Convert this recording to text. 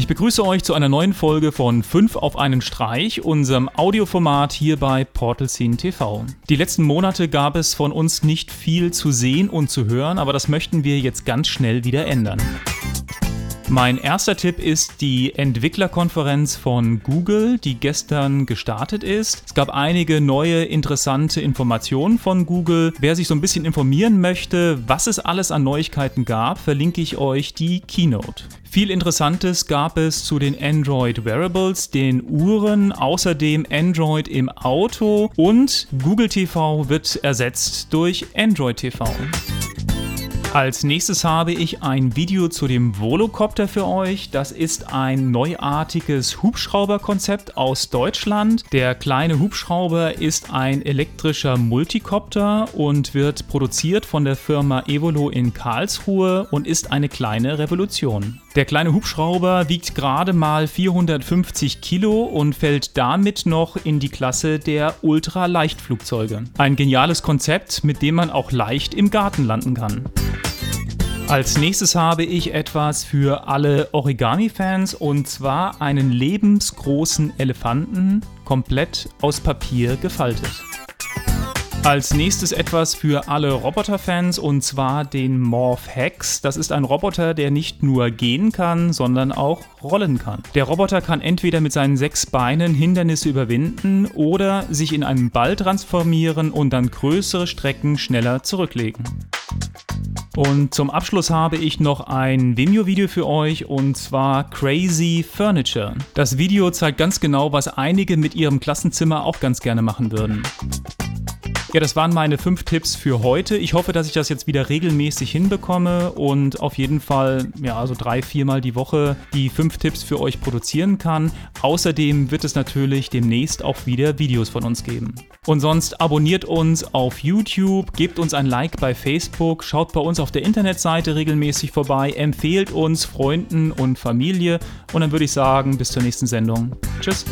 Ich begrüße euch zu einer neuen Folge von 5 auf einen Streich, unserem Audioformat hier bei Portal Scene TV. Die letzten Monate gab es von uns nicht viel zu sehen und zu hören, aber das möchten wir jetzt ganz schnell wieder ändern. Mein erster Tipp ist die Entwicklerkonferenz von Google, die gestern gestartet ist. Es gab einige neue interessante Informationen von Google. Wer sich so ein bisschen informieren möchte, was es alles an Neuigkeiten gab, verlinke ich euch die Keynote. Viel Interessantes gab es zu den Android Wearables, den Uhren, außerdem Android im Auto und Google TV wird ersetzt durch Android TV. Als nächstes habe ich ein Video zu dem Volocopter für euch. Das ist ein neuartiges Hubschrauberkonzept aus Deutschland. Der kleine Hubschrauber ist ein elektrischer Multicopter und wird produziert von der Firma Evolo in Karlsruhe und ist eine kleine Revolution. Der kleine Hubschrauber wiegt gerade mal 450 Kilo und fällt damit noch in die Klasse der Ultraleichtflugzeuge. Ein geniales Konzept, mit dem man auch leicht im Garten landen kann. Als nächstes habe ich etwas für alle Origami-Fans und zwar einen lebensgroßen Elefanten komplett aus Papier gefaltet. Als nächstes etwas für alle Roboter-Fans und zwar den Morph Hex. Das ist ein Roboter, der nicht nur gehen kann, sondern auch rollen kann. Der Roboter kann entweder mit seinen sechs Beinen Hindernisse überwinden oder sich in einen Ball transformieren und dann größere Strecken schneller zurücklegen. Und zum Abschluss habe ich noch ein Vimeo-Video für euch und zwar Crazy Furniture. Das Video zeigt ganz genau, was einige mit ihrem Klassenzimmer auch ganz gerne machen würden. Ja, das waren meine fünf Tipps für heute. Ich hoffe, dass ich das jetzt wieder regelmäßig hinbekomme und auf jeden Fall, ja, also drei, viermal die Woche die fünf Tipps für euch produzieren kann. Außerdem wird es natürlich demnächst auch wieder Videos von uns geben. Und sonst abonniert uns auf YouTube, gebt uns ein Like bei Facebook, schaut bei uns auf der Internetseite regelmäßig vorbei, empfehlt uns Freunden und Familie und dann würde ich sagen, bis zur nächsten Sendung. Tschüss.